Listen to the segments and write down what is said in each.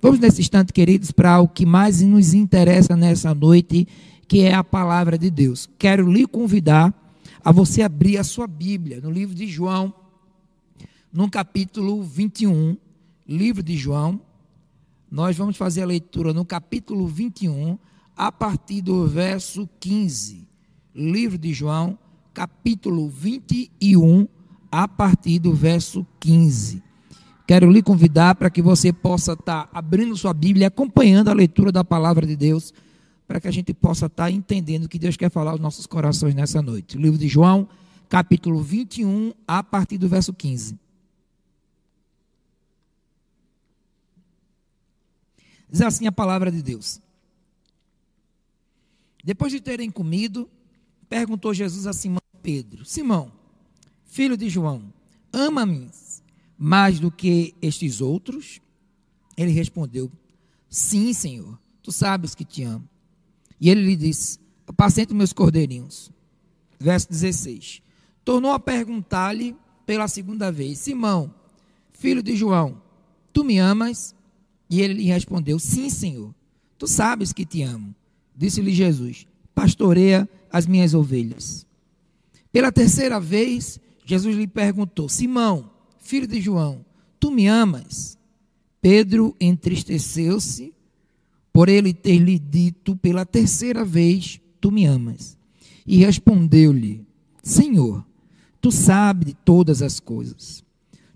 Vamos nesse instante, queridos, para o que mais nos interessa nessa noite, que é a palavra de Deus. Quero lhe convidar a você abrir a sua Bíblia no livro de João, no capítulo 21, livro de João. Nós vamos fazer a leitura no capítulo 21, a partir do verso 15. Livro de João, capítulo 21, a partir do verso 15. Quero lhe convidar para que você possa estar abrindo sua Bíblia e acompanhando a leitura da palavra de Deus, para que a gente possa estar entendendo o que Deus quer falar aos nossos corações nessa noite. O livro de João, capítulo 21, a partir do verso 15. Diz assim a palavra de Deus. Depois de terem comido, perguntou Jesus a Simão Pedro: Simão, filho de João, ama-me mais do que estes outros? Ele respondeu: Sim, Senhor, tu sabes que te amo. E ele lhe disse: Apacenta meus cordeirinhos. Verso 16. Tornou a perguntar-lhe pela segunda vez: Simão, filho de João, tu me amas? E ele lhe respondeu: Sim, Senhor, tu sabes que te amo. Disse-lhe Jesus: Pastoreia as minhas ovelhas. Pela terceira vez, Jesus lhe perguntou: Simão, filho de João, tu me amas? Pedro entristeceu-se por ele ter lhe dito pela terceira vez: Tu me amas. E respondeu-lhe: Senhor, tu sabes de todas as coisas.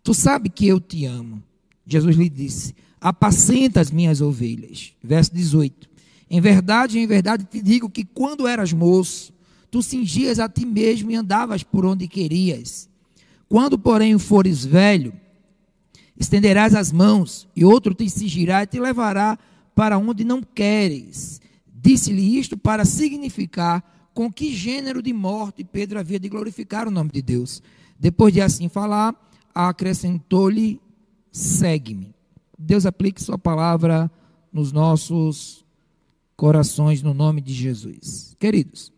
Tu sabes que eu te amo. Jesus lhe disse: Apacenta as minhas ovelhas. Verso 18. Em verdade, em verdade te digo que quando eras moço, tu cingias a ti mesmo e andavas por onde querias. Quando, porém, fores velho, estenderás as mãos, e outro te cingirá e te levará para onde não queres. Disse-lhe isto para significar com que gênero de morte Pedro havia de glorificar o nome de Deus. Depois de assim falar, acrescentou-lhe: segue-me. Deus aplique Sua palavra nos nossos corações, no nome de Jesus. Queridos,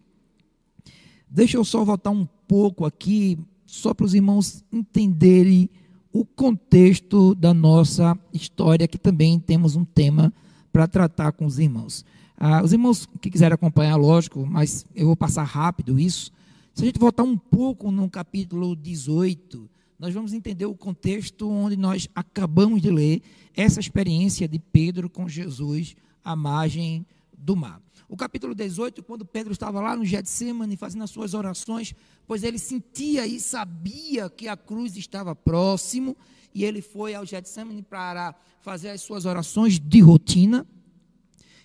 deixa eu só voltar um pouco aqui só para os irmãos entenderem o contexto da nossa história, que também temos um tema para tratar com os irmãos. Ah, os irmãos que quiserem acompanhar, lógico, mas eu vou passar rápido isso. Se a gente voltar um pouco no capítulo 18, nós vamos entender o contexto onde nós acabamos de ler essa experiência de Pedro com Jesus à margem do mar. O capítulo 18, quando Pedro estava lá no Getsemane fazendo as suas orações, pois ele sentia e sabia que a cruz estava próximo, e ele foi ao Getsemane para fazer as suas orações de rotina.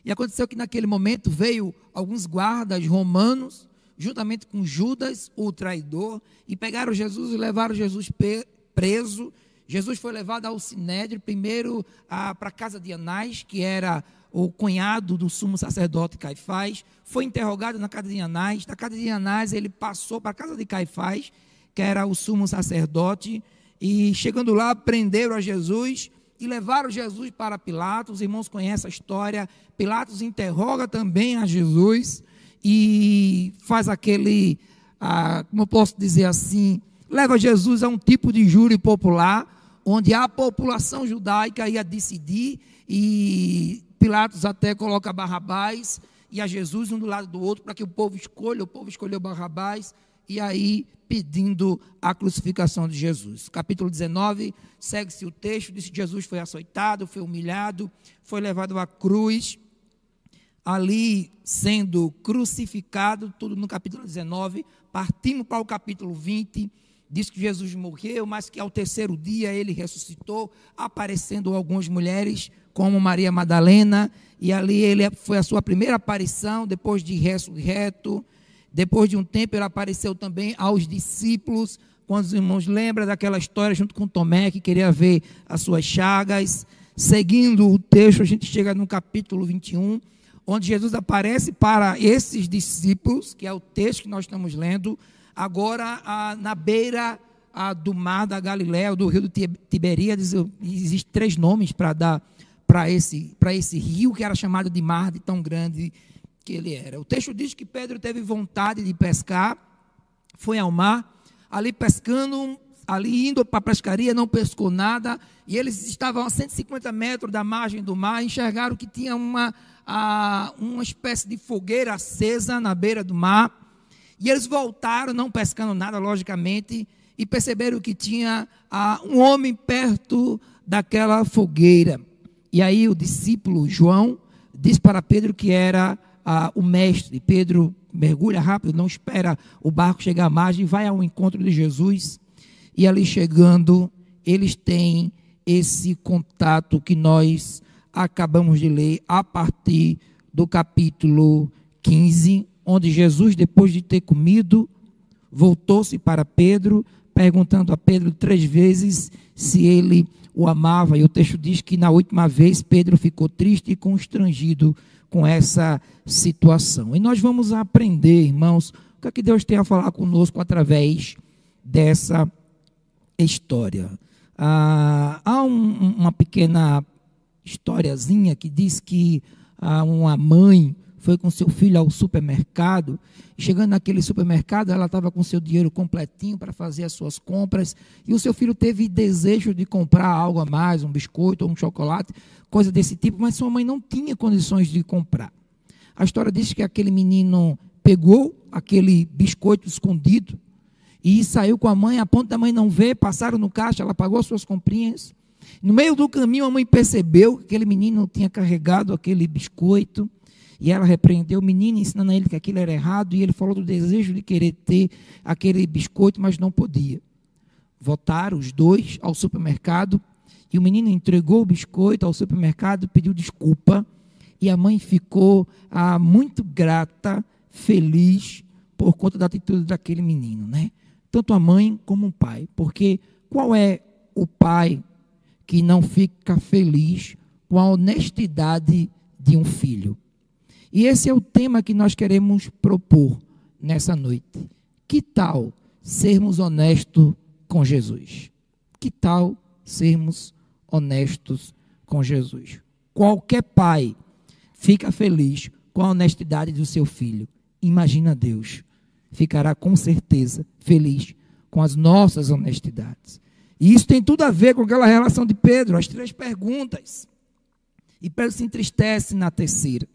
E aconteceu que naquele momento veio alguns guardas romanos, juntamente com Judas, o traidor, e pegaram Jesus e levaram Jesus preso. Jesus foi levado ao Sinédrio, primeiro para a casa de Anás, que era o cunhado do sumo sacerdote Caifás, foi interrogado na casa de Anás. Da casa de Anás, ele passou para a casa de Caifás, que era o sumo sacerdote, e chegando lá, prenderam a Jesus e levaram Jesus para Pilatos. Os irmãos conhecem a história. Pilatos interroga também a Jesus e faz aquele, ah, como eu posso dizer assim, leva Jesus a um tipo de júri popular, onde a população judaica ia decidir e Pilatos até coloca Barrabás e a Jesus um do lado do outro para que o povo escolha. O povo escolheu Barrabás e aí pedindo a crucificação de Jesus. Capítulo 19, segue-se o texto, diz que Jesus foi açoitado, foi humilhado, foi levado à cruz, ali sendo crucificado, tudo no capítulo 19, partimos para o capítulo 20, diz que Jesus morreu, mas que ao terceiro dia ele ressuscitou, aparecendo algumas mulheres, como Maria Madalena, e ali ele foi a sua primeira aparição, depois de ressurreto. Depois de um tempo, ele apareceu também aos discípulos, quando os irmãos lembram daquela história junto com Tomé, que queria ver as suas chagas. Seguindo o texto, a gente chega no capítulo 21, onde Jesus aparece para esses discípulos, que é o texto que nós estamos lendo, agora na beira do mar da Galiléia, do rio do Tiberíades, existem três nomes para dar para esse, esse rio que era chamado de mar de tão grande que ele era. O texto diz que Pedro teve vontade de pescar, foi ao mar, ali pescando, ali indo para a pescaria, não pescou nada, e eles estavam a 150 metros da margem do mar, enxergaram que tinha uma, a, uma espécie de fogueira acesa na beira do mar, e eles voltaram, não pescando nada, logicamente, e perceberam que tinha a, um homem perto daquela fogueira. E aí o discípulo João disse para Pedro que era a, o mestre. Pedro mergulha rápido, não espera o barco chegar à margem, vai ao encontro de Jesus e ali chegando, eles têm esse contato que nós acabamos de ler a partir do capítulo 15, onde Jesus, depois de ter comido, voltou-se para Pedro, perguntando a Pedro três vezes se ele o amava. E o texto diz que na última vez Pedro ficou triste e constrangido com essa situação. E nós vamos aprender, irmãos, o que, é que Deus tem a falar conosco através dessa história. Ah, há um, uma pequena historiazinha que diz que ah, uma mãe foi com seu filho ao supermercado. Chegando naquele supermercado, ela estava com seu dinheiro completinho para fazer as suas compras. E o seu filho teve desejo de comprar algo a mais, um biscoito ou um chocolate, coisa desse tipo, mas sua mãe não tinha condições de comprar. A história diz que aquele menino pegou aquele biscoito escondido e saiu com a mãe, a ponto da mãe não ver, passaram no caixa, ela pagou suas comprinhas. No meio do caminho, a mãe percebeu que aquele menino tinha carregado aquele biscoito. E ela repreendeu o menino, ensinando a ele que aquilo era errado. E ele falou do desejo de querer ter aquele biscoito, mas não podia. Voltaram os dois ao supermercado. E o menino entregou o biscoito ao supermercado, pediu desculpa. E a mãe ficou ah, muito grata, feliz, por conta da atitude daquele menino, né? tanto a mãe como o pai. Porque qual é o pai que não fica feliz com a honestidade de um filho? E esse é o tema que nós queremos propor nessa noite. Que tal sermos honestos com Jesus? Que tal sermos honestos com Jesus? Qualquer pai fica feliz com a honestidade do seu filho. Imagina Deus ficará com certeza feliz com as nossas honestidades. E isso tem tudo a ver com aquela relação de Pedro, as três perguntas. E Pedro se entristece na terceira.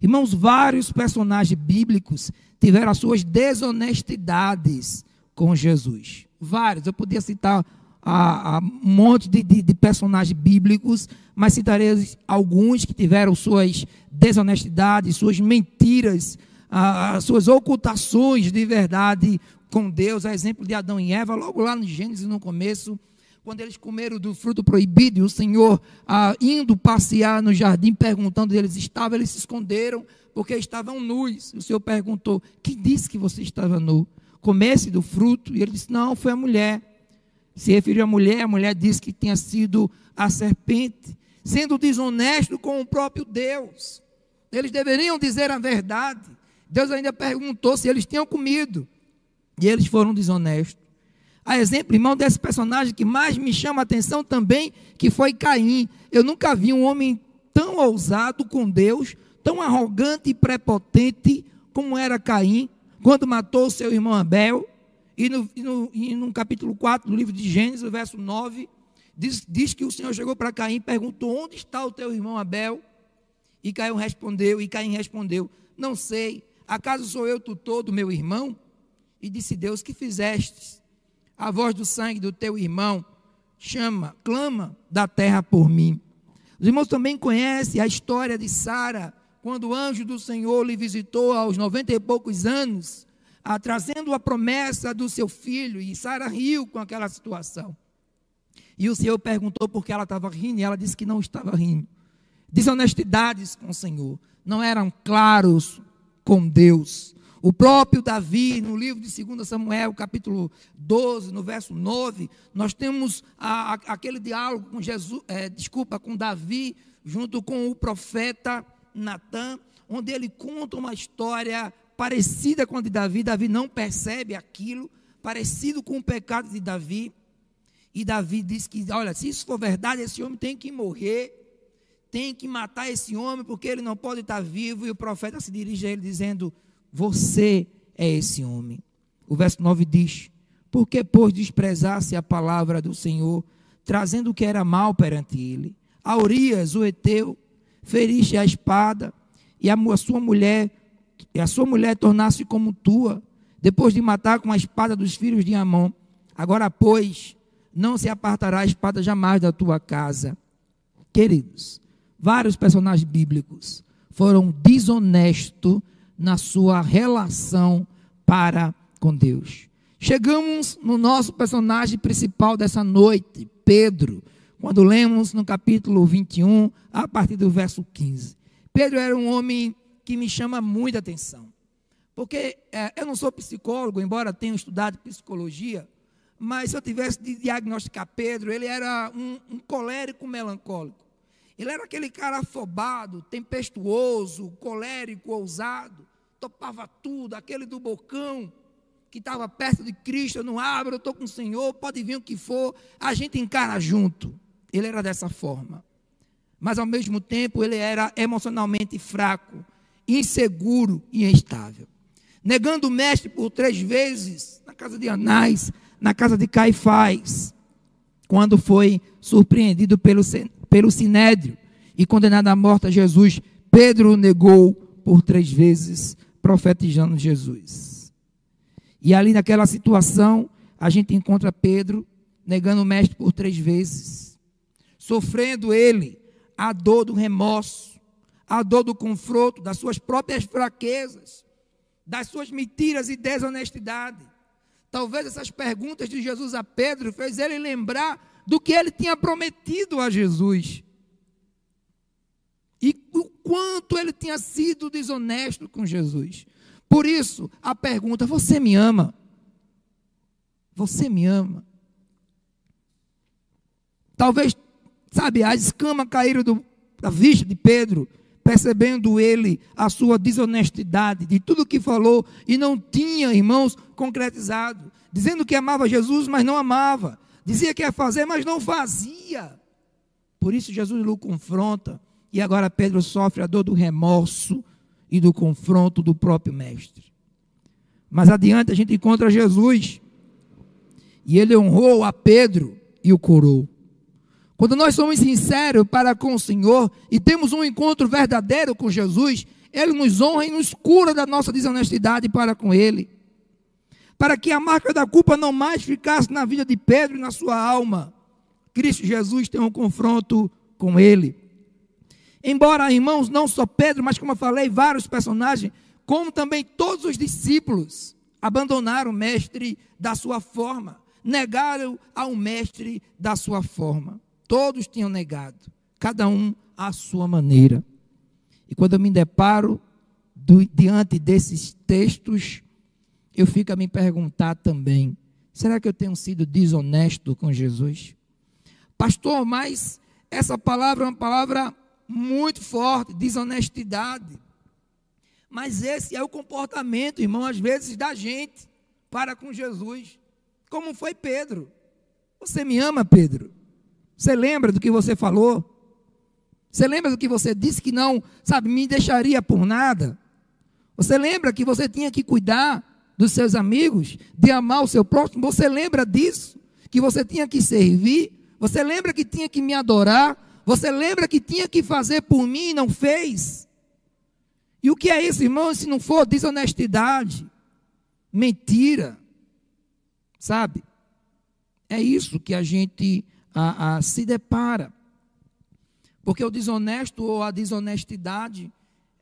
Irmãos, vários personagens bíblicos tiveram as suas desonestidades com Jesus. Vários. Eu podia citar a, a um monte de, de, de, personagens bíblicos, mas citarei alguns que tiveram suas desonestidades, suas mentiras as suas ocultações de verdade com Deus, a exemplo de Adão e Eva, logo lá no Gênesis, no começo, quando eles comeram do fruto proibido, e o Senhor, ah, indo passear no jardim, perguntando onde eles estavam, eles se esconderam, porque estavam nus. O Senhor perguntou: Quem disse que você estava nu? Comece do fruto? E ele disse: Não, foi a mulher. Se referiu à mulher, a mulher disse que tinha sido a serpente, sendo desonesto com o próprio Deus. Eles deveriam dizer a verdade. Deus ainda perguntou se eles tinham comido. E eles foram desonestos. A exemplo, irmão, desse personagem que mais me chama a atenção também, que foi Caim. Eu nunca vi um homem tão ousado com Deus, tão arrogante e prepotente como era Caim, quando matou seu irmão Abel. E no, e no, e no capítulo 4 do livro de Gênesis, verso 9, diz, diz que o Senhor chegou para Caim e perguntou: Onde está o teu irmão Abel? E Caim respondeu, e Caim respondeu: Não sei. Acaso sou eu tutor do meu irmão? E disse Deus: Que fizeste? A voz do sangue do teu irmão chama, clama da terra por mim. Os irmãos também conhecem a história de Sara, quando o anjo do Senhor lhe visitou aos noventa e poucos anos, a, trazendo a promessa do seu filho, e Sara riu com aquela situação. E o Senhor perguntou por que ela estava rindo, e ela disse que não estava rindo. Desonestidades com o Senhor, não eram claros com Deus. O próprio Davi, no livro de 2 Samuel, capítulo 12, no verso 9, nós temos a, a, aquele diálogo com Jesus, é, desculpa, com Davi, junto com o profeta Natan, onde ele conta uma história parecida com a de Davi. Davi não percebe aquilo, parecido com o pecado de Davi. E Davi diz que, olha, se isso for verdade, esse homem tem que morrer tem que matar esse homem porque ele não pode estar vivo. E o profeta se dirige a ele dizendo: Você é esse homem. O verso 9 diz: Porque, pois, desprezasse a palavra do Senhor, trazendo o que era mal perante ele. A Urias, o Eteu, feriste a espada, e a sua mulher, e a sua mulher tornasse como tua, depois de matar com a espada dos filhos de Amon. Agora, pois, não se apartará a espada jamais da tua casa. Queridos, vários personagens bíblicos foram desonestos na sua relação para com Deus. Chegamos no nosso personagem principal dessa noite, Pedro, quando lemos no capítulo 21, a partir do verso 15. Pedro era um homem que me chama muita atenção. Porque é, eu não sou psicólogo, embora tenha estudado psicologia, mas se eu tivesse de diagnosticar Pedro, ele era um, um colérico melancólico. Ele era aquele cara afobado, tempestuoso, colérico, ousado, topava tudo, aquele do bocão, que estava perto de Cristo, não abro, eu estou com o Senhor, pode vir o que for, a gente encara junto. Ele era dessa forma. Mas ao mesmo tempo ele era emocionalmente fraco, inseguro e instável. Negando o mestre por três vezes, na casa de Anás, na casa de Caifás, quando foi surpreendido pelo, pelo sinédrio e condenado à morte a Jesus, Pedro negou por três vezes, profetizando Jesus. E ali naquela situação, a gente encontra Pedro negando o mestre por três vezes, sofrendo ele a dor do remorso, a dor do confronto, das suas próprias fraquezas, das suas mentiras e desonestidade. Talvez essas perguntas de Jesus a Pedro fez ele lembrar do que ele tinha prometido a Jesus. E o quanto ele tinha sido desonesto com Jesus. Por isso, a pergunta: você me ama? Você me ama? Talvez, sabe, as escamas caíram do, da vista de Pedro, percebendo ele a sua desonestidade de tudo que falou e não tinha, irmãos, concretizado. Dizendo que amava Jesus, mas não amava. Dizia que ia fazer, mas não fazia. Por isso Jesus o confronta. E agora Pedro sofre a dor do remorso e do confronto do próprio Mestre. Mas adiante a gente encontra Jesus, e ele honrou a Pedro e o curou. Quando nós somos sinceros para com o Senhor e temos um encontro verdadeiro com Jesus, Ele nos honra e nos cura da nossa desonestidade para com Ele. Para que a marca da culpa não mais ficasse na vida de Pedro e na sua alma, Cristo Jesus tem um confronto com Ele. Embora, irmãos, não só Pedro, mas como eu falei, vários personagens, como também todos os discípulos abandonaram o mestre da sua forma, negaram ao mestre da sua forma. Todos tinham negado, cada um à sua maneira. E quando eu me deparo do, diante desses textos, eu fico a me perguntar também: será que eu tenho sido desonesto com Jesus? Pastor, mas essa palavra é uma palavra muito forte, desonestidade. Mas esse é o comportamento, irmão, às vezes da gente para com Jesus. Como foi Pedro? Você me ama, Pedro? Você lembra do que você falou? Você lembra do que você disse que não, sabe, me deixaria por nada? Você lembra que você tinha que cuidar dos seus amigos, de amar o seu próximo? Você lembra disso? Que você tinha que servir? Você lembra que tinha que me adorar? Você lembra que tinha que fazer por mim e não fez? E o que é isso, irmão, se não for desonestidade, mentira, sabe? É isso que a gente a, a, se depara. Porque o desonesto ou a desonestidade,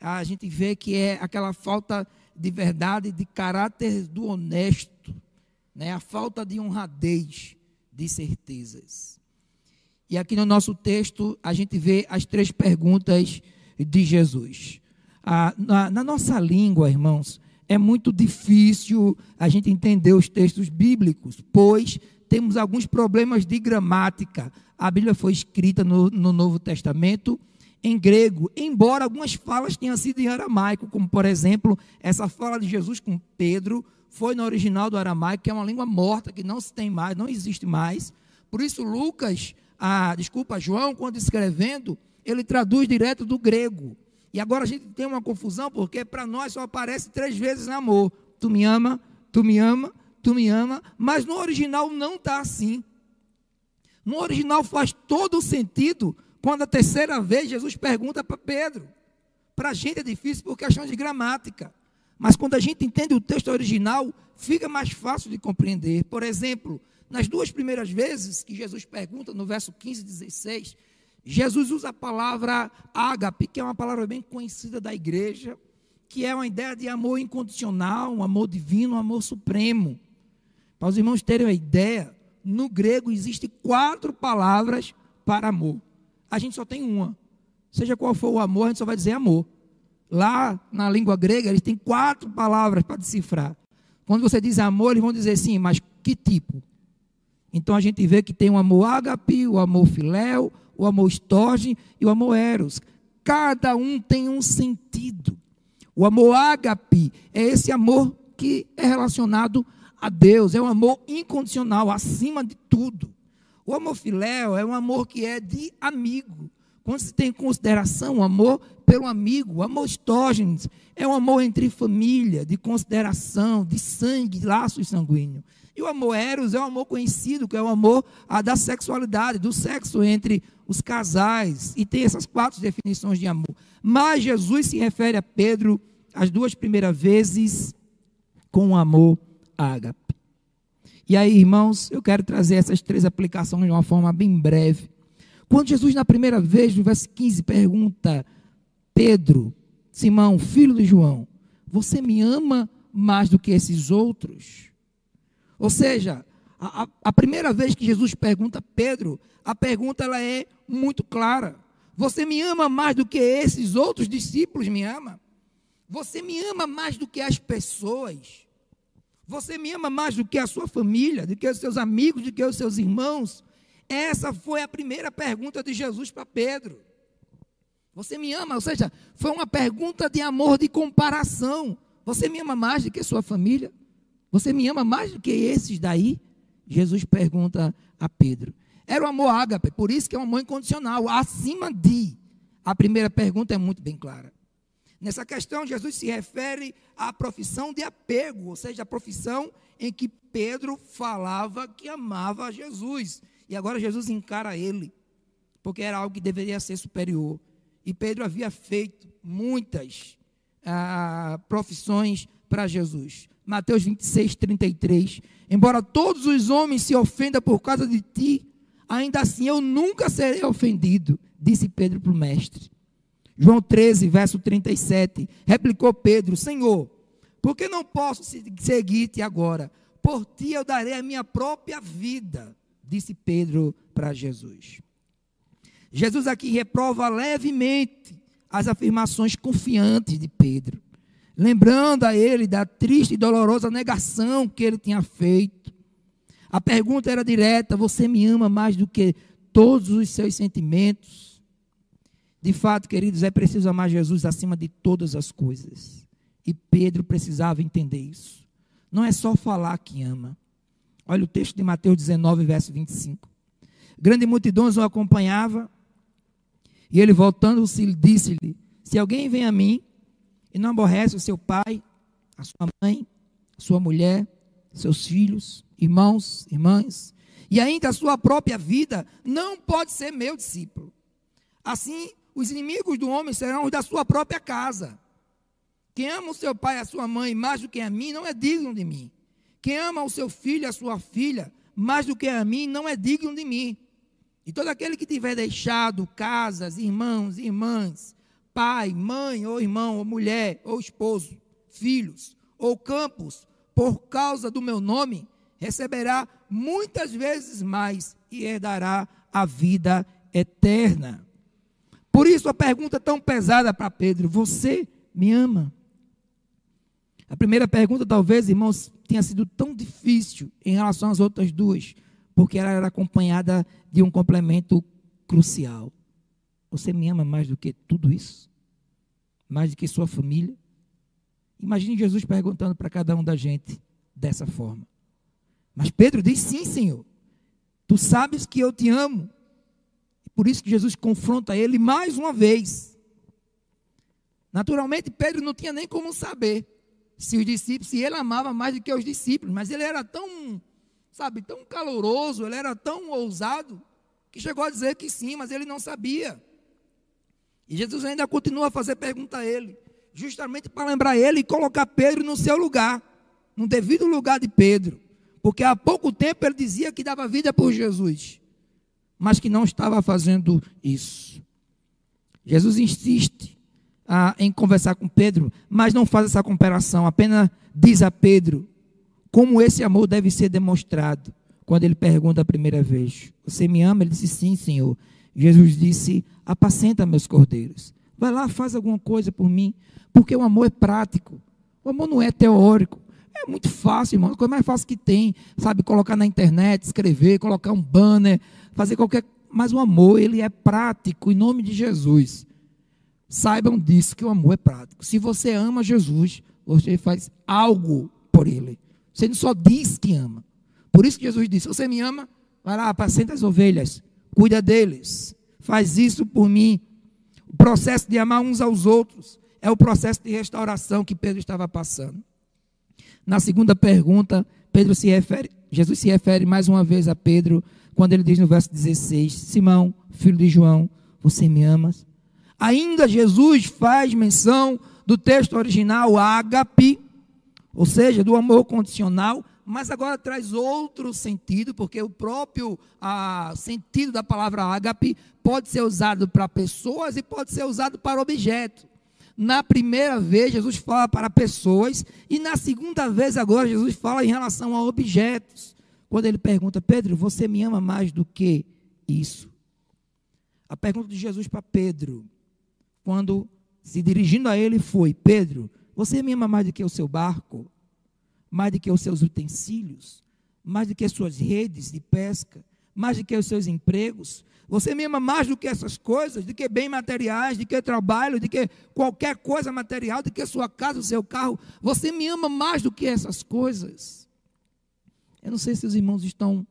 a gente vê que é aquela falta de verdade, de caráter do honesto, né? a falta de honradez, de certezas. E aqui no nosso texto a gente vê as três perguntas de Jesus. Ah, na, na nossa língua, irmãos, é muito difícil a gente entender os textos bíblicos, pois temos alguns problemas de gramática. A Bíblia foi escrita no, no Novo Testamento em grego, embora algumas falas tenham sido em aramaico, como por exemplo, essa fala de Jesus com Pedro foi no original do aramaico, que é uma língua morta, que não se tem mais, não existe mais. Por isso, Lucas a, desculpa, João, quando escrevendo, ele traduz direto do grego. E agora a gente tem uma confusão, porque para nós só aparece três vezes amor. Tu me ama, tu me ama, tu me ama, mas no original não está assim. No original faz todo o sentido quando a terceira vez Jesus pergunta para Pedro. Para a gente é difícil por questão de gramática. Mas quando a gente entende o texto original, fica mais fácil de compreender. Por exemplo, nas duas primeiras vezes que Jesus pergunta, no verso 15 e 16, Jesus usa a palavra ágape, que é uma palavra bem conhecida da igreja, que é uma ideia de amor incondicional, um amor divino, um amor supremo. Para os irmãos terem uma ideia, no grego existem quatro palavras para amor. A gente só tem uma. Seja qual for o amor, a gente só vai dizer amor. Lá na língua grega, eles têm quatro palavras para decifrar. Quando você diz amor, eles vão dizer sim, mas que tipo? Então a gente vê que tem o amor ágape, o amor filéu, o amor estorge e o amor eros. Cada um tem um sentido. O amor ágape é esse amor que é relacionado a Deus, é um amor incondicional, acima de tudo. O amor filéu é um amor que é de amigo. Quando se tem em consideração o amor pelo amigo, o amor estógenes é um amor entre família, de consideração, de sangue, laços sanguíneos. E o amor eros é um amor conhecido, que é o amor a, da sexualidade, do sexo entre os casais. E tem essas quatro definições de amor. Mas Jesus se refere a Pedro as duas primeiras vezes com o amor ágape. E aí, irmãos, eu quero trazer essas três aplicações de uma forma bem breve. Quando Jesus, na primeira vez, no verso 15, pergunta: Pedro, Simão, filho de João, você me ama mais do que esses outros? Ou seja, a, a, primeira vez que Jesus pergunta a Pedro, a pergunta ela é muito clara. Você me ama mais do que esses outros discípulos me ama? Você me ama mais do que as pessoas? Você me ama mais do que a sua família, do que os seus amigos, do que os seus irmãos? Essa foi a primeira pergunta de Jesus para Pedro. Você me ama? Ou seja, foi uma pergunta de amor, de comparação. Você me ama mais do que sua família? Você me ama mais do que esses daí? Jesus pergunta a Pedro. Era o amor ágape, por isso que é um amor incondicional, acima de. A primeira pergunta é muito bem clara. Nessa questão, Jesus se refere à profissão de apego, ou seja, a profissão em que Pedro falava que amava Jesus. E agora Jesus encara ele, porque era algo que deveria ser superior. E Pedro havia feito muitas ah, profissões para Jesus. Mateus 26, 33. Embora todos os homens se ofendam por causa de ti, ainda assim eu nunca serei ofendido, disse Pedro para o mestre. João 13, verso 37. Replicou Pedro: Senhor, por que não posso seguir-te agora? Por ti eu darei a minha própria vida, disse Pedro para Jesus. Jesus aqui reprova levemente as afirmações confiantes de Pedro, lembrando a ele da triste e dolorosa negação que ele tinha feito. A pergunta era direta: Você me ama mais do que todos os seus sentimentos? De fato, queridos, é preciso amar Jesus acima de todas as coisas. E Pedro precisava entender isso. Não é só falar que ama. Olha o texto de Mateus 19, verso 25. Grande multidões o acompanhava, e ele voltando-se disse-lhe: Se alguém vem a mim e não aborrece o seu pai, a sua mãe, sua mulher, seus filhos, irmãos, irmãs, e ainda a sua própria vida, não pode ser meu discípulo. Assim, os inimigos do homem serão os da sua própria casa. Quem ama o seu pai e a sua mãe mais do que a mim não é digno de mim. Quem ama o seu filho e a sua filha mais do que a mim não é digno de mim. E todo aquele que tiver deixado casas, irmãos, irmãs, pai, mãe, ou irmão, ou mulher, ou esposo, filhos, ou campos, por causa do meu nome, receberá muitas vezes mais e herdará a vida eterna. Por isso a pergunta tão pesada para Pedro: Você me ama? A primeira pergunta, talvez, irmãos, tenha sido tão difícil em relação às outras duas, porque ela era acompanhada de um complemento crucial. Você me ama mais do que tudo isso? Mais do que sua família? Imagine Jesus perguntando para cada um da gente dessa forma. Mas Pedro diz: Sim, Senhor. Tu sabes que eu te amo. Por isso que Jesus confronta ele mais uma vez. Naturalmente, Pedro não tinha nem como saber. se os discípulos, se ele amava mais do que os discípulos, mas ele era tão, sabe, tão caloroso, ele era tão ousado, que chegou a dizer que sim, mas ele não sabia. E Jesus ainda continua a fazer pergunta a ele, justamente para lembrar ele e colocar Pedro no seu lugar, no devido lugar de Pedro. Porque há pouco tempo ele dizia que dava vida por Jesus, mas que não estava fazendo isso. Jesus insiste ah, em conversar com Pedro, mas não faz essa comparação, apenas diz a Pedro como esse amor deve ser demonstrado. Quando ele pergunta a primeira vez: Você me ama? Ele disse: Sim, Senhor. Jesus disse: Apacenta meus cordeiros. Vai lá, faz alguma coisa por mim, porque o amor é prático. O amor não é teórico. É muito fácil, irmão. A coisa mais fácil que tem, sabe? Colocar na internet, escrever, colocar um banner, fazer qualquer. Mas o amor, ele é prático, em nome de Jesus. Saibam disso, que o amor é prático. Se você ama Jesus, você faz algo por ele. Você não só diz que ama. Por isso que Jesus disse: Você me ama? Vai lá, apacenta as ovelhas, cuida deles, faz isso por mim. O processo de amar uns aos outros é o processo de restauração que Pedro estava passando. Na segunda pergunta, Pedro se refere, Jesus se refere mais uma vez a Pedro, quando ele diz no verso 16: Simão, filho de João, você me amas? Ainda Jesus faz menção do texto original ágape, ou seja, do amor condicional, mas agora traz outro sentido, porque o próprio ah, sentido da palavra ágape pode ser usado para pessoas e pode ser usado para objetos. Na primeira vez, Jesus fala para pessoas, e na segunda vez, agora, Jesus fala em relação a objetos. Quando ele pergunta, Pedro, você me ama mais do que isso? A pergunta de Jesus para Pedro, quando se dirigindo a ele, foi: Pedro, você me ama mais do que o seu barco? Mais do que os seus utensílios? Mais do que as suas redes de pesca? Mais do que os seus empregos? Você me ama mais do que essas coisas, do que bem materiais, do que trabalho, do que qualquer coisa material, do que sua casa, o seu carro. Você me ama mais do que essas coisas. Eu não sei se os irmãos estão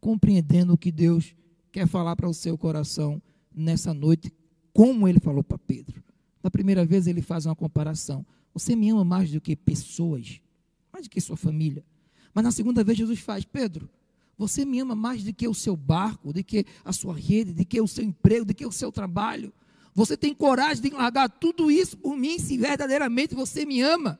compreendendo o que Deus quer falar para o seu coração nessa noite, como ele falou para Pedro. Na primeira vez ele faz uma comparação. Você me ama mais do que pessoas, mais do que sua família. Mas na segunda vez Jesus faz, Pedro, você me ama mais do que o seu barco, do que a sua rede, do que o seu emprego, do que o seu trabalho. Você tem coragem de largar tudo isso por mim, se verdadeiramente você me ama.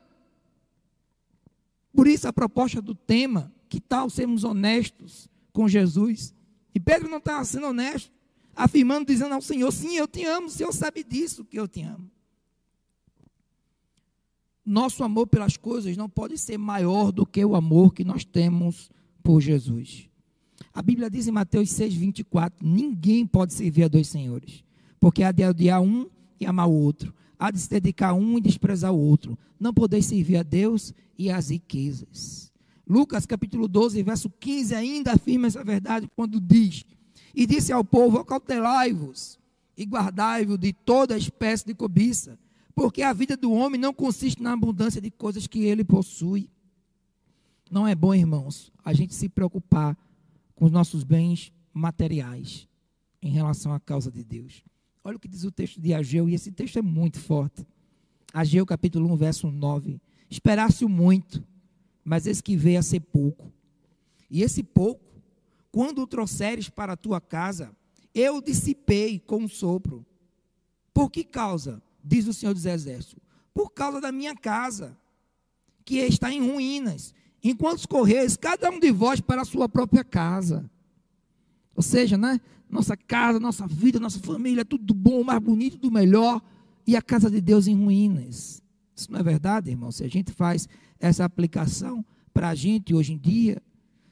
Por isso a proposta do tema, que tal sermos honestos com Jesus? E Pedro não estava sendo honesto, afirmando, dizendo ao Senhor: Sim, eu te amo, o Senhor sabe disso que eu te amo. Nosso amor pelas coisas não pode ser maior do que o amor que nós temos por Jesus. A Bíblia diz em Mateus 6, 24: ninguém pode servir a dois senhores, porque há de odiar um e amar o outro, há de se dedicar a um e desprezar o outro. Não podeis servir a Deus e às riquezas. Lucas capítulo 12, verso 15 ainda afirma essa verdade quando diz: E disse ao povo: Acautelai-vos e guardai-vos de toda espécie de cobiça, porque a vida do homem não consiste na abundância de coisas que ele possui. Não é bom, irmãos, a gente se preocupar com os nossos bens materiais em relação à causa de Deus. Olha o que diz o texto de Ageu, e esse texto é muito forte. Ageu capítulo 1, verso 9. Esperasse muito, mas esse que veio a ser pouco. E esse pouco, quando o trouxeres para a tua casa, eu dissipei com um sopro. Por que causa? Diz o Senhor dos Exércitos. Por causa da minha casa, que está em ruínas, enquanto correis, cada um de vós para a sua própria casa. Ou seja, né? Nossa casa, nossa vida, nossa família, tudo do bom, mais bonito, do melhor, e a casa de Deus em ruínas. Isso não é verdade, irmão? Se a gente faz essa aplicação para a gente hoje em dia,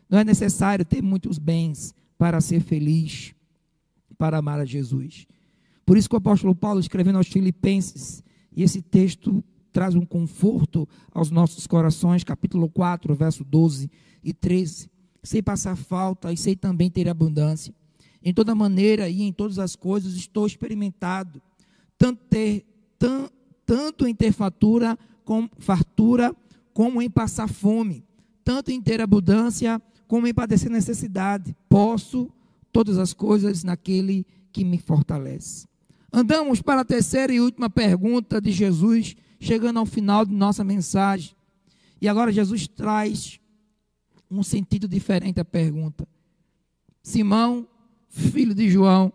não é necessário ter muitos bens para ser feliz, para amar a Jesus. Por isso que o apóstolo Paulo, escrevendo aos Filipenses, e esse texto traz um conforto aos nossos corações, capítulo 4, verso 12 e 13. Sei passar falta e sei também ter abundância. Em toda maneira e em todas as coisas estou experimentado, tanto, ter, tam, tanto em ter fatura, com, fartura, como em passar fome, tanto em ter abundância, como em padecer necessidade. Posso todas as coisas naquele que me fortalece. Andamos para a terceira e última pergunta de Jesus chegando ao final de nossa mensagem. E agora Jesus traz um sentido diferente à pergunta. Simão, filho de João,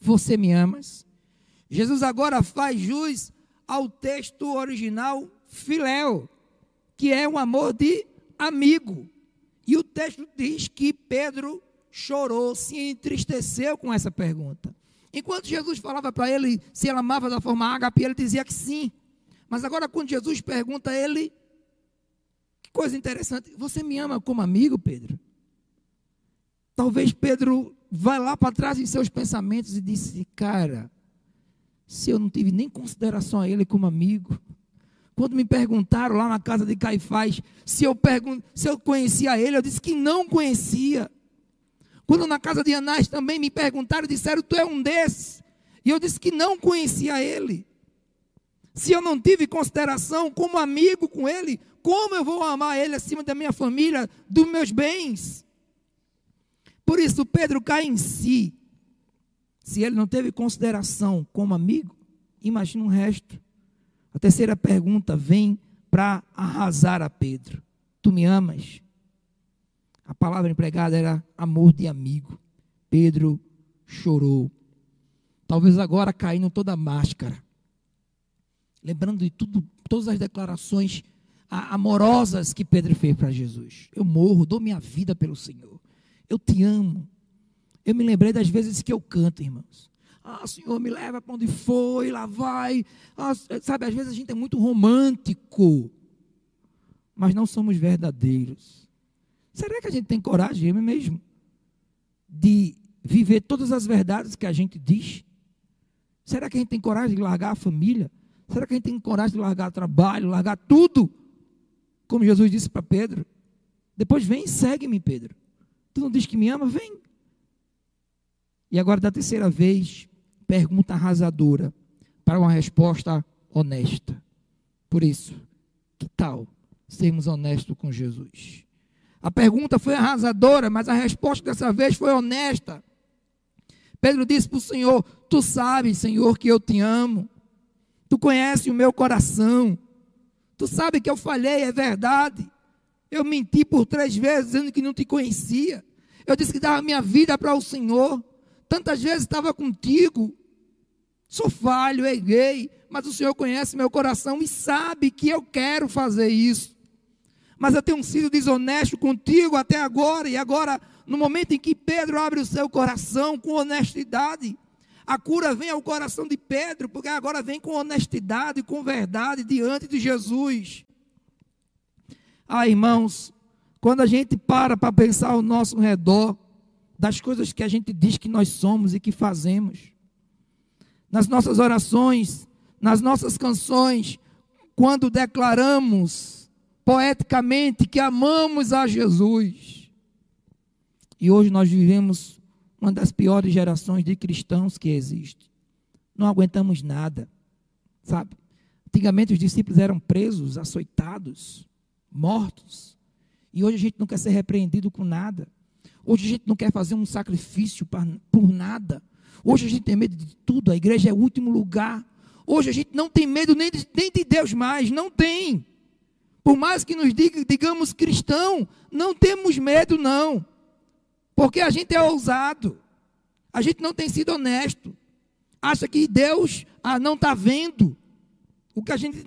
você me amas? Jesus agora faz jus ao texto original filéu, que é um amor de amigo. E o texto diz que Pedro chorou, se entristeceu com essa pergunta. Enquanto Jesus falava para ele se ele amava da forma ágape, ele dizia que sim. Mas agora, quando Jesus pergunta a ele, que coisa interessante, você me ama como amigo, Pedro? Talvez Pedro vá lá para trás em seus pensamentos e disse, cara, se eu não tive nem consideração a ele como amigo, quando me perguntaram lá na casa de Caifás se eu, se eu conhecia ele, eu disse que não conhecia. Quando na casa de Anás também me perguntaram, disseram, tu é um desses. E eu disse que não conhecia ele. Se eu não tive consideração como amigo com ele, como eu vou amar ele acima da minha família, dos meus bens? Por isso, Pedro cai em si. Se ele não teve consideração como amigo, imagina o resto. A terceira pergunta vem para arrasar a Pedro: Tu me amas? A palavra empregada era amor de amigo. Pedro chorou. Talvez agora caindo toda a máscara. Lembrando de tudo, todas as declarações amorosas que Pedro fez para Jesus. Eu morro, dou minha vida pelo Senhor. Eu te amo. Eu me lembrei das vezes que eu canto, irmãos. Ah, Senhor, me leva para onde foi, lá vai. Ah, sabe, às vezes a gente é muito romântico, mas não somos verdadeiros. Será que a gente tem coragem mesmo de viver todas as verdades que a gente diz? Será que a gente tem coragem de largar a família? Será que a gente tem coragem de largar trabalho, largar tudo? Como Jesus disse para Pedro. Depois vem e segue-me, Pedro. Tu não diz que me ama? Vem. E agora, da terceira vez, pergunta arrasadora para uma resposta honesta. Por isso, que tal sermos honestos com Jesus? A pergunta foi arrasadora, mas a resposta dessa vez foi honesta. Pedro disse para o Senhor: Tu sabes, Senhor, que eu te amo. Tu conheces o meu coração. Tu sabe que eu falhei, é verdade. Eu menti por três vezes, dizendo que não te conhecia. Eu disse que dava minha vida para o Senhor. Tantas vezes estava contigo. Sou falho, errei, mas o Senhor conhece meu coração e sabe que eu quero fazer isso. Mas eu tenho sido desonesto contigo até agora, e agora, no momento em que Pedro abre o seu coração com honestidade, a cura vem ao coração de Pedro, porque agora vem com honestidade, com verdade diante de Jesus. Ah, irmãos, quando a gente para para pensar ao nosso redor, das coisas que a gente diz que nós somos e que fazemos, nas nossas orações, nas nossas canções, quando declaramos poeticamente que amamos a Jesus. E hoje nós vivemos uma das piores gerações de cristãos que existe. Não aguentamos nada, sabe? Antigamente os discípulos eram presos, açoitados, mortos. E hoje a gente não quer ser repreendido com nada. Hoje a gente não quer fazer um sacrifício por nada. Hoje a gente tem medo de tudo, a igreja é o último lugar. Hoje a gente não tem medo nem de, nem de Deus mais, não tem. Por mais que nos diga, digamos cristão, não temos medo, não. Porque a gente é ousado. A gente não tem sido honesto. Acha que Deus ah, não está vendo o que a gente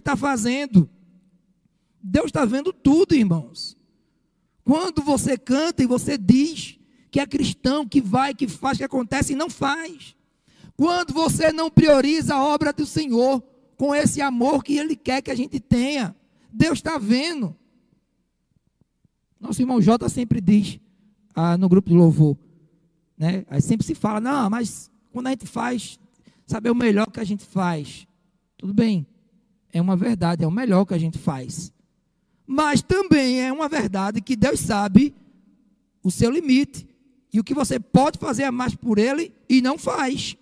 está fazendo. Deus está vendo tudo, irmãos. Quando você canta e você diz que é cristão, que vai, que faz, que acontece e não faz. Quando você não prioriza a obra do Senhor com esse amor que Ele quer que a gente tenha, Deus está vendo. Nosso irmão Jota sempre diz ah, no grupo de louvor, né? Aí sempre se fala, não, mas quando a gente faz, sabe, é o melhor que a gente faz. Tudo bem, é uma verdade, é o melhor que a gente faz. Mas também é uma verdade que Deus sabe o seu limite. E o que você pode fazer é mais por ele e não faz.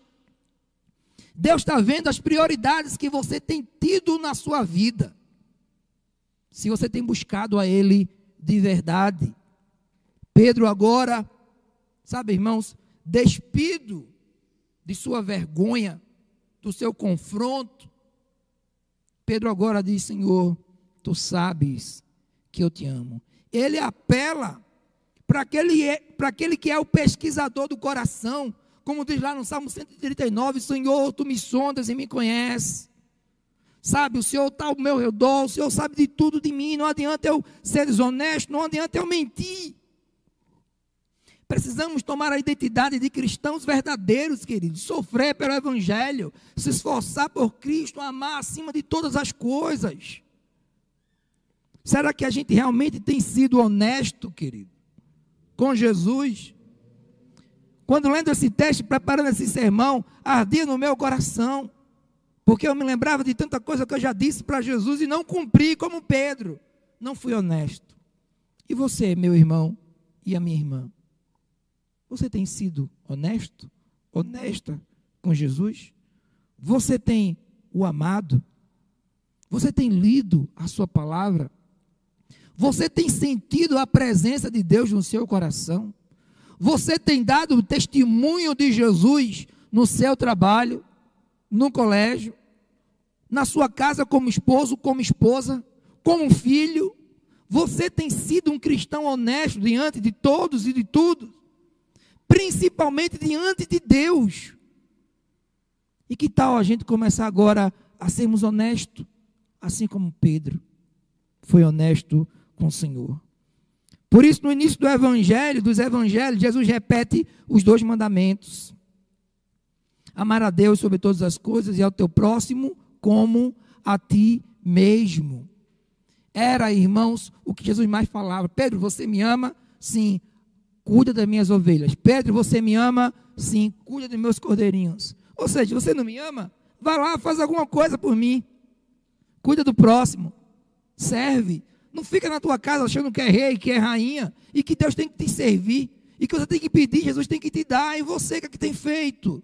Deus está vendo as prioridades que você tem tido na sua vida. Se você tem buscado a Ele de verdade. Pedro agora, sabe, irmãos, despido de sua vergonha, do seu confronto, Pedro agora diz: Senhor, tu sabes que eu te amo. Ele apela para aquele, para aquele que é o pesquisador do coração, como diz lá no Salmo 139, Senhor, tu me sondas e me conheces. Sabe, o Senhor está ao meu redor, o Senhor sabe de tudo de mim, não adianta eu ser desonesto, não adianta eu mentir. Precisamos tomar a identidade de cristãos verdadeiros, queridos, sofrer pelo Evangelho, se esforçar por Cristo, amar acima de todas as coisas. Será que a gente realmente tem sido honesto, querido, com Jesus? Quando lendo esse texto, preparando esse sermão, ardia no meu coração, porque eu me lembrava de tanta coisa que eu já disse para Jesus e não cumpri, como Pedro. Não fui honesto. E você, meu irmão e a minha irmã? Você tem sido honesto, honesta com Jesus? Você tem o amado? Você tem lido a sua palavra? Você tem sentido a presença de Deus no seu coração? Você tem dado testemunho de Jesus no seu trabalho, no colégio, na sua casa como esposo, como esposa, como filho? Você tem sido um cristão honesto diante de todos e de tudo? principalmente diante de Deus. E que tal a gente começar agora a sermos honestos, assim como Pedro foi honesto com o Senhor. Por isso, no início do evangelho, dos evangelhos, Jesus repete os dois mandamentos: amar a Deus sobre todas as coisas e ao teu próximo como a ti mesmo. Era, irmãos, o que Jesus mais falava. Pedro, você me ama? Sim cuida das minhas ovelhas. Pedro, você me ama? Sim, cuida dos meus cordeirinhos. Ou seja, você não me ama? Vai lá, faz alguma coisa por mim. Cuida do próximo. Serve. Não fica na tua casa achando que é rei, que é rainha, e que Deus tem que te servir, e que você tem que pedir, Jesus tem que te dar, e você que é que tem feito.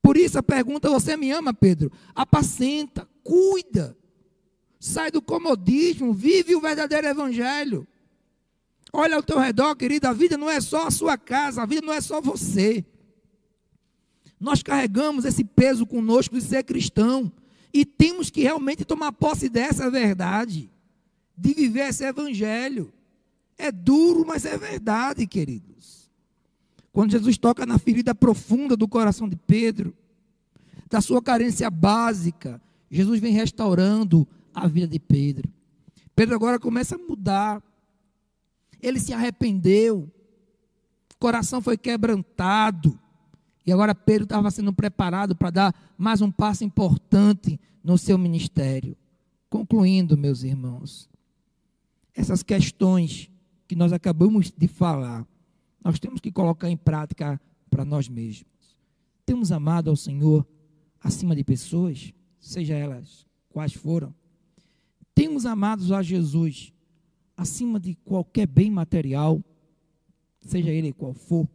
Por isso a pergunta: você me ama, Pedro? Apacenta, cuida, sai do comodismo, vive o verdadeiro evangelho. Olha ao teu redor, querido, a vida não é só a sua casa, a vida não é só você. Nós carregamos esse peso conosco de ser cristão e temos que realmente tomar posse dessa verdade, de viver esse evangelho. É duro, mas é verdade, queridos. Quando Jesus toca na ferida profunda do coração de Pedro, da sua carência básica, Jesus vem restaurando a vida de Pedro. Pedro agora começa a mudar ele se arrependeu, o coração foi quebrantado. E agora Pedro estava sendo preparado para dar mais um passo importante no seu ministério. Concluindo, meus irmãos, essas questões que nós acabamos de falar, nós temos que colocar em prática para nós mesmos. Temos amado ao Senhor acima de pessoas, seja elas quais foram. Temos amados a Jesus acima de qualquer bem material, seja ele qual for.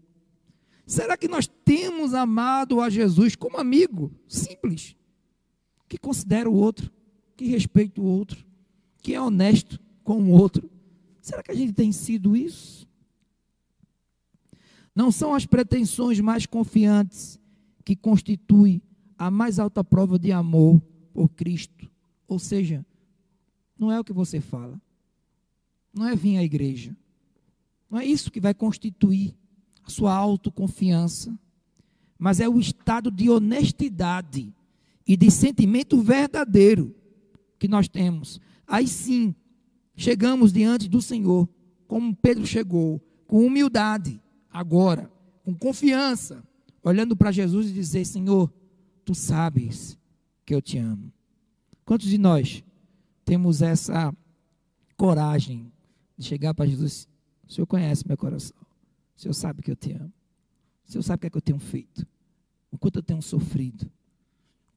Será que nós temos amado a Jesus como amigo simples, que considera o outro, que respeita o outro, que é honesto com o outro? Será que a gente tem sido isso? Não são as pretensões mais confiantes que constituem a mais alta prova de amor por Cristo. Ou seja, não é o que você fala, não é vir à igreja. Não é isso que vai constituir sua autoconfiança, mas é o estado de honestidade e de sentimento verdadeiro que nós temos. Aí sim, chegamos diante do Senhor, como Pedro chegou, com humildade, agora, com confiança, olhando para Jesus e dizer: Senhor, tu sabes que eu te amo. Quantos de nós temos essa coragem de chegar para Jesus, o Senhor conhece meu coração. O Senhor sabe que eu te amo. O Senhor sabe o que é que eu tenho feito. O quanto eu tenho sofrido.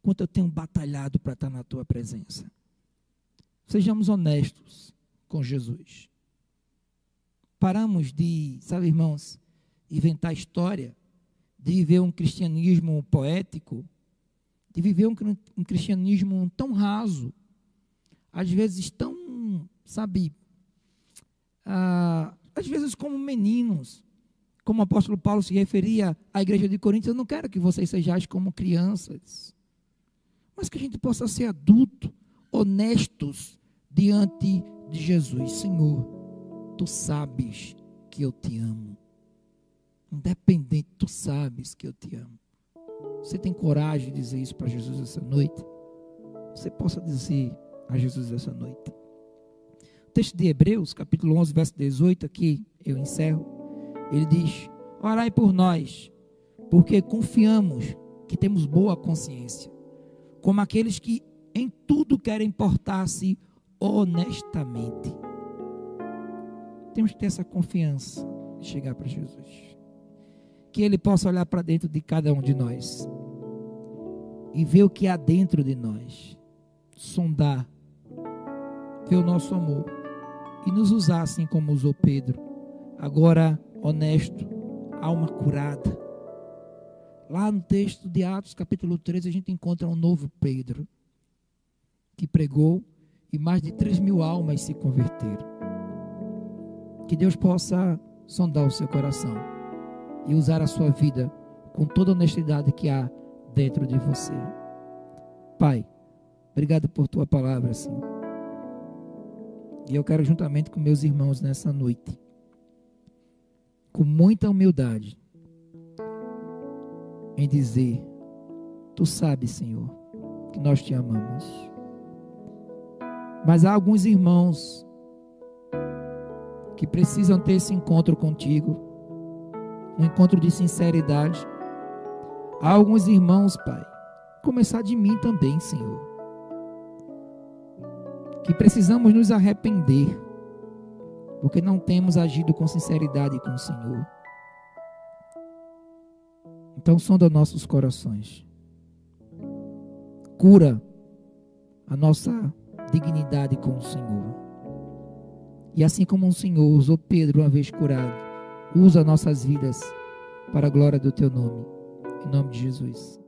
O quanto eu tenho batalhado para estar na tua presença. Sejamos honestos com Jesus. Paramos de, sabe, irmãos, inventar história, de viver um cristianismo poético, de viver um, um cristianismo tão raso, às vezes tão, sabe, ah, às vezes como meninos, como o apóstolo Paulo se referia à igreja de Coríntios, eu não quero que vocês sejais como crianças. mas que a gente possa ser adulto, honestos diante de Jesus. Senhor, tu sabes que eu te amo. Independente, tu sabes que eu te amo. Você tem coragem de dizer isso para Jesus essa noite? Você possa dizer a Jesus essa noite. O texto de Hebreus, capítulo 11, verso 18, aqui eu encerro. Ele diz: Orai por nós, porque confiamos que temos boa consciência, como aqueles que em tudo querem portar-se honestamente. Temos que ter essa confiança de chegar para Jesus. Que Ele possa olhar para dentro de cada um de nós e ver o que há dentro de nós, sondar, ver o nosso amor e nos usar assim como usou Pedro. Agora, honesto, alma curada. Lá no texto de Atos, capítulo 13, a gente encontra um novo Pedro que pregou e mais de 3 mil almas se converteram. Que Deus possa sondar o seu coração e usar a sua vida com toda a honestidade que há dentro de você. Pai, obrigado por tua palavra, Senhor. E eu quero, juntamente com meus irmãos nessa noite, com muita humildade, em dizer: Tu sabes, Senhor, que nós te amamos. Mas há alguns irmãos que precisam ter esse encontro contigo, um encontro de sinceridade. Há alguns irmãos, Pai, começar de mim também, Senhor, que precisamos nos arrepender, porque não temos agido com sinceridade com o Senhor. Então, sonda nossos corações, cura a nossa dignidade com o Senhor. E assim como o Senhor usou Pedro uma vez curado, usa nossas vidas para a glória do teu nome. Em nome de Jesus.